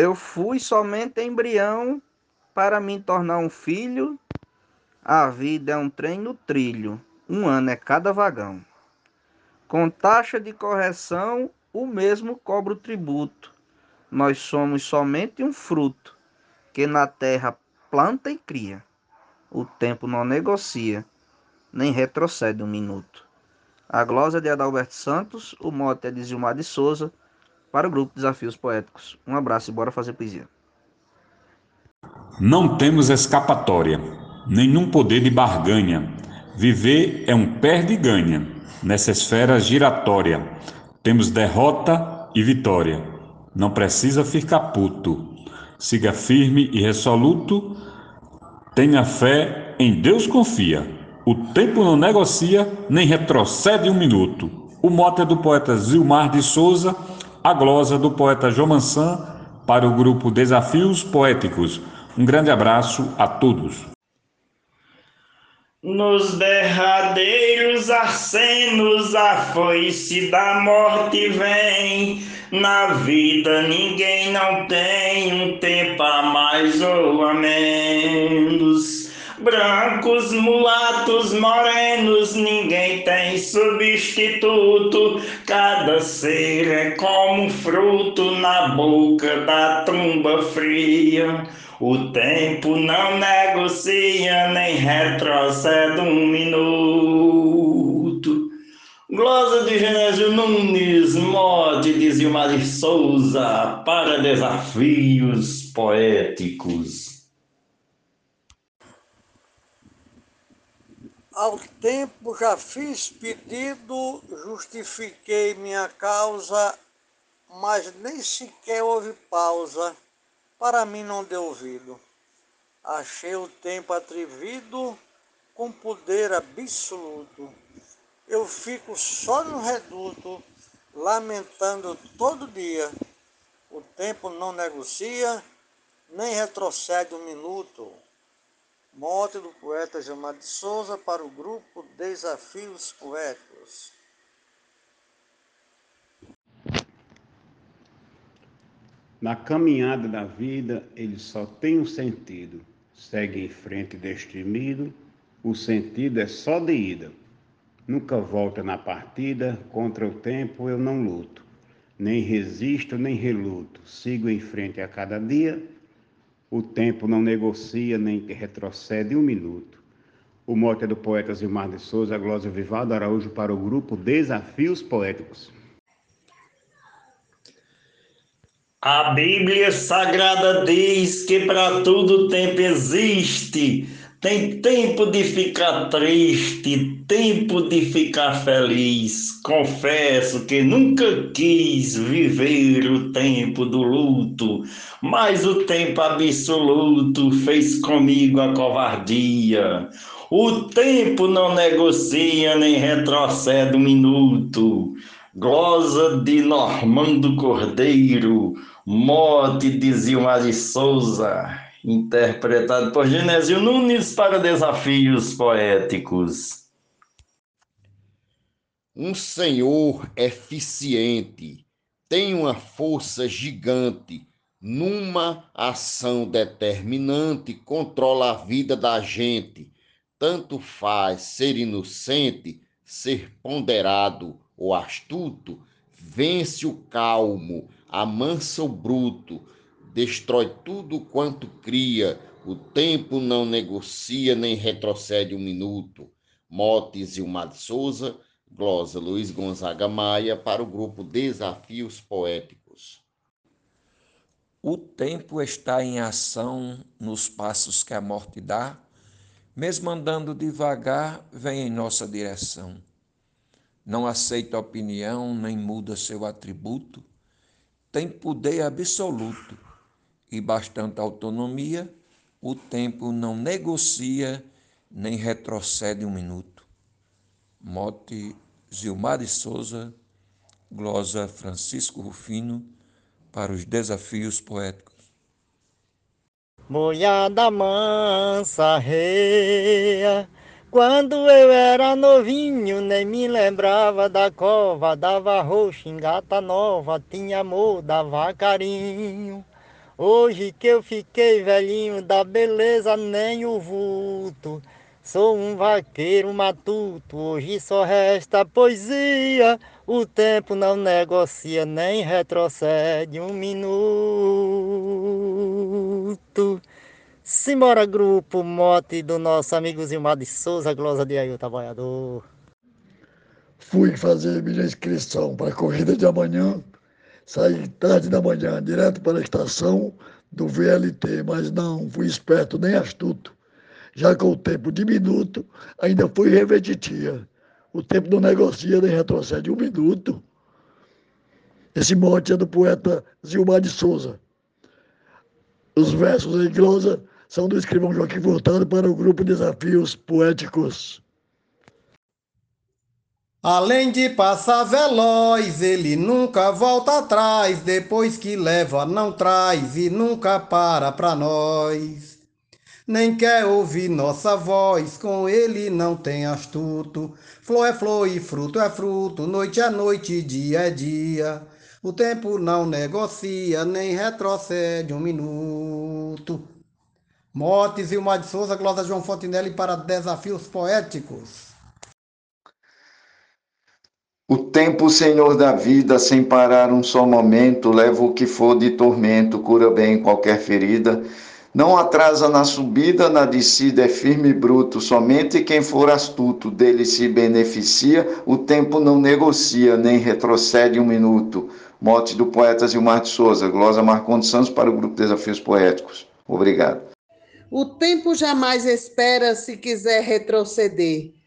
Eu fui somente embrião para me tornar um filho. A vida é um trem no trilho, um ano é cada vagão. Com taxa de correção, o mesmo cobra o tributo. Nós somos somente um fruto que na terra planta e cria. O tempo não negocia, nem retrocede um minuto. A glosa de Adalberto Santos, o mote é de Gilmar de Souza, para o grupo Desafios Poéticos. Um abraço e bora fazer poesia. Não temos escapatória, nenhum poder de barganha. Viver é um perde e ganha nessa esfera giratória. Temos derrota e vitória. Não precisa ficar puto. Siga firme e resoluto. Tenha fé, em Deus confia. O tempo não negocia, nem retrocede um minuto. O mote é do poeta Zilmar de Souza, a glosa do poeta João Mansan, para o grupo Desafios Poéticos. Um grande abraço a todos. Nos derradeiros acenos a foice da morte vem. Na vida ninguém não tem um tempo a mais ou a menos. Brancos, mulatos, morenos, ninguém tem substituto. Cada ser é como um fruto na boca da tumba fria. O tempo não negocia nem retrocede um minuto. Glosa de Genésio Nunes, mote de Zilmar Souza, para desafios poéticos. Ao tempo já fiz pedido, justifiquei minha causa, mas nem sequer houve pausa para mim não deu ouvido. Achei o tempo atrevido com poder absoluto. Eu fico só no reduto, lamentando todo dia. O tempo não negocia, nem retrocede um minuto. Morte do poeta Gilmar de Souza para o grupo Desafios Poéticos. Na caminhada da vida, ele só tem um sentido. Segue em frente destemido, o sentido é só de ida. Nunca volta na partida, contra o tempo eu não luto. Nem resisto, nem reluto. Sigo em frente a cada dia. O tempo não negocia, nem retrocede um minuto. O mote é do poeta Zilmar de Souza, Glória Vivaldo Araújo, para o grupo Desafios Poéticos. A Bíblia Sagrada diz que para tudo tempo existe. Tem tempo de ficar triste, tempo de ficar feliz. Confesso que nunca quis viver o tempo do luto, mas o tempo absoluto fez comigo a covardia. O tempo não negocia nem retrocede um minuto. Glosa de Normando Cordeiro, mote de Zilmar de Souza, interpretado por Genésio Nunes para Desafios Poéticos. Um senhor eficiente tem uma força gigante, numa ação determinante, controla a vida da gente. Tanto faz ser inocente, ser ponderado o astuto, vence o calmo, amansa o bruto, destrói tudo quanto cria, o tempo não negocia nem retrocede um minuto. Motes Ilmar de Souza, glosa Luiz Gonzaga Maia, para o grupo Desafios Poéticos. O tempo está em ação nos passos que a morte dá, mesmo andando devagar, vem em nossa direção. Não aceita opinião nem muda seu atributo, tem poder absoluto e bastante autonomia, o tempo não negocia nem retrocede um minuto. Mote Zilmar de Souza, glosa Francisco Rufino, para os desafios poéticos. Mulher mansa reia, quando eu era novinho, nem me lembrava da cova, dava roxo, engata nova, tinha amor, dava carinho. Hoje que eu fiquei velhinho, da beleza nem o vulto. Sou um vaqueiro matuto, hoje só resta poesia. O tempo não negocia nem retrocede um minuto. Simbora, grupo, mote do nosso amigo Zilmar de Souza, glosa de Ailton Trabalhador. Fui fazer minha inscrição para a corrida de amanhã. Saí tarde da manhã, direto para a estação do VLT, mas não fui esperto nem astuto. Já com o tempo diminuto, ainda fui repetitia. O tempo não negocia nem retrocede um minuto. Esse mote é do poeta Zilmar de Souza. Os versos em glosa são do escrivão Joaquim Furtado para o grupo Desafios Poéticos. Além de passar veloz, ele nunca volta atrás, depois que leva não traz e nunca para pra nós. Nem quer ouvir nossa voz, com ele não tem astuto. Flor é flor e fruto é fruto, noite é noite, dia é dia. O tempo não negocia, nem retrocede um minuto. Motes e o de Souza, Glória João Fontinelli para Desafios Poéticos. O tempo, Senhor da vida, sem parar um só momento, leva o que for de tormento, cura bem qualquer ferida. Não atrasa na subida, na descida é firme e bruto. Somente quem for astuto dele se beneficia. O tempo não negocia, nem retrocede um minuto. Mote do poeta Gilmar de Souza, glosa Marcondes Santos para o Grupo Desafios Poéticos. Obrigado. O tempo jamais espera se quiser retroceder.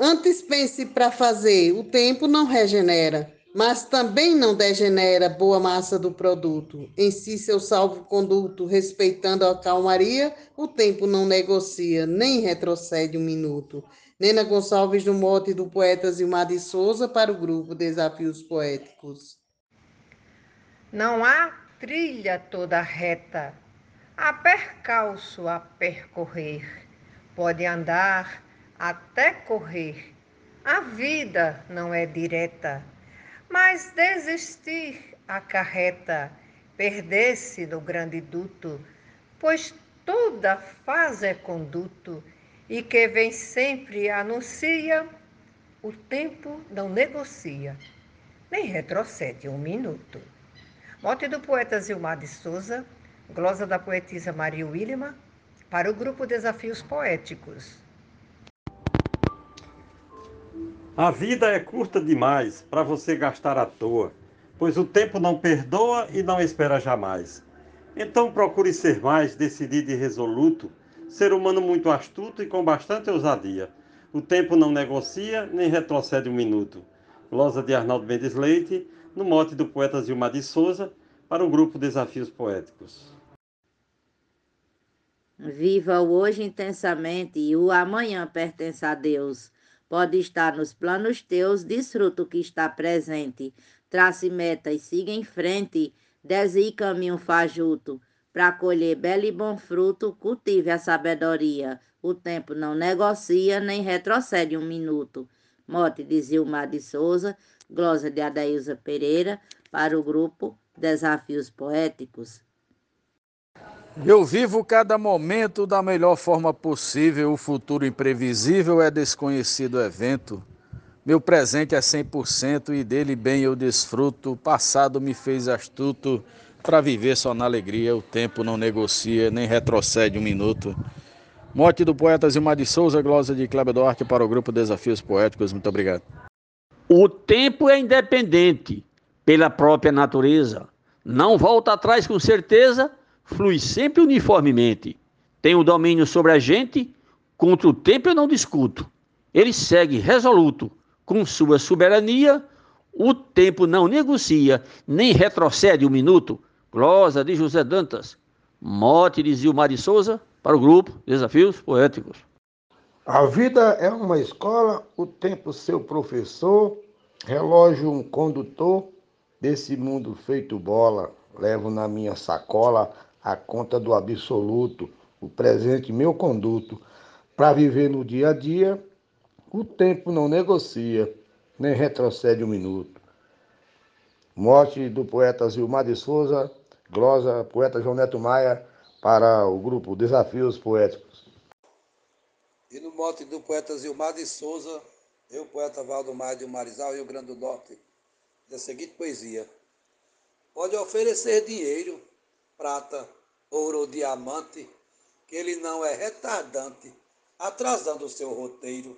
Antes pense para fazer, o tempo não regenera, mas também não degenera boa massa do produto. Em si, seu salvo-conduto, respeitando a calmaria, o tempo não negocia, nem retrocede um minuto. Nena Gonçalves, no mote do poeta Zilmar de Souza, para o grupo Desafios Poéticos. Não há trilha toda reta, há percalço a percorrer. Pode andar até correr. A vida não é direta, mas desistir acarreta perder-se no grande duto, pois toda fase é conduto e que vem sempre anuncia, o tempo não negocia, nem retrocede um minuto. Mote do poeta Zilmar de Souza, glosa da poetisa Maria Willima, para o grupo Desafios Poéticos. A vida é curta demais para você gastar à toa, pois o tempo não perdoa e não espera jamais. Então procure ser mais decidido e resoluto, ser humano muito astuto e com bastante ousadia. O tempo não negocia nem retrocede um minuto. Glosa de Arnaldo Mendes Leite, no mote do poeta Zilmar de Souza, para o grupo Desafios Poéticos. Viva o hoje intensamente e o amanhã pertence a Deus. Pode estar nos planos teus, desfruta o que está presente. Trace meta e siga em frente, desvie caminho fajuto. Para colher belo e bom fruto, cultive a sabedoria. O tempo não negocia, nem retrocede um minuto. Mote de Zilmar de Souza, glosa de Adailza Pereira, para o grupo Desafios Poéticos. Eu vivo cada momento da melhor forma possível, o futuro imprevisível é desconhecido evento. Meu presente é 100% e dele bem eu desfruto. O passado me fez astuto para viver só na alegria. O tempo não negocia, nem retrocede um minuto. Morte do poeta Zilmar de Souza, glosa de Kleber Duarte para o grupo Desafios Poéticos. Muito obrigado. O tempo é independente pela própria natureza. Não volta atrás com certeza flui sempre uniformemente. Tem o domínio sobre a gente, contra o tempo eu não discuto. Ele segue resoluto, com sua soberania, o tempo não negocia, nem retrocede um minuto. Glosa de José Dantas, mote de Zilmar de Souza, para o grupo Desafios Poéticos. A vida é uma escola, o tempo seu professor, relógio um condutor, desse mundo feito bola, levo na minha sacola a conta do absoluto, o presente meu conduto. Para viver no dia a dia, o tempo não negocia, nem retrocede um minuto. Morte do poeta Zilmar de Souza, Glosa, poeta João Neto Maia, para o grupo Desafios Poéticos. E no mote do poeta Zilmar de Souza, eu, poeta Valdomar de Marizal, Rio Grande do Norte, da seguinte poesia. Pode oferecer dinheiro, prata, ouro ou diamante, que ele não é retardante, atrasando o seu roteiro.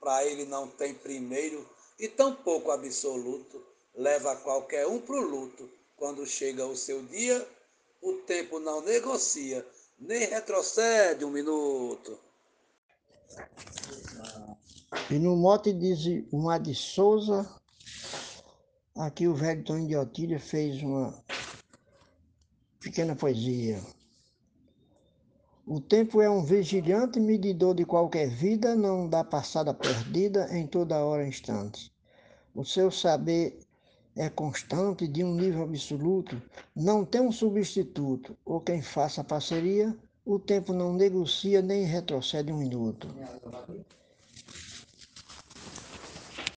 Para ele não tem primeiro e tampouco absoluto, leva qualquer um pro luto. Quando chega o seu dia, o tempo não negocia, nem retrocede um minuto. E no mote diz o Mar de Souza, aqui o velho Tony de Otília fez uma pequena poesia. O tempo é um vigilante medidor de qualquer vida, não dá passada perdida em toda hora instante. O seu saber é constante, de um nível absoluto, não tem um substituto, ou quem faça parceria, o tempo não negocia nem retrocede um minuto.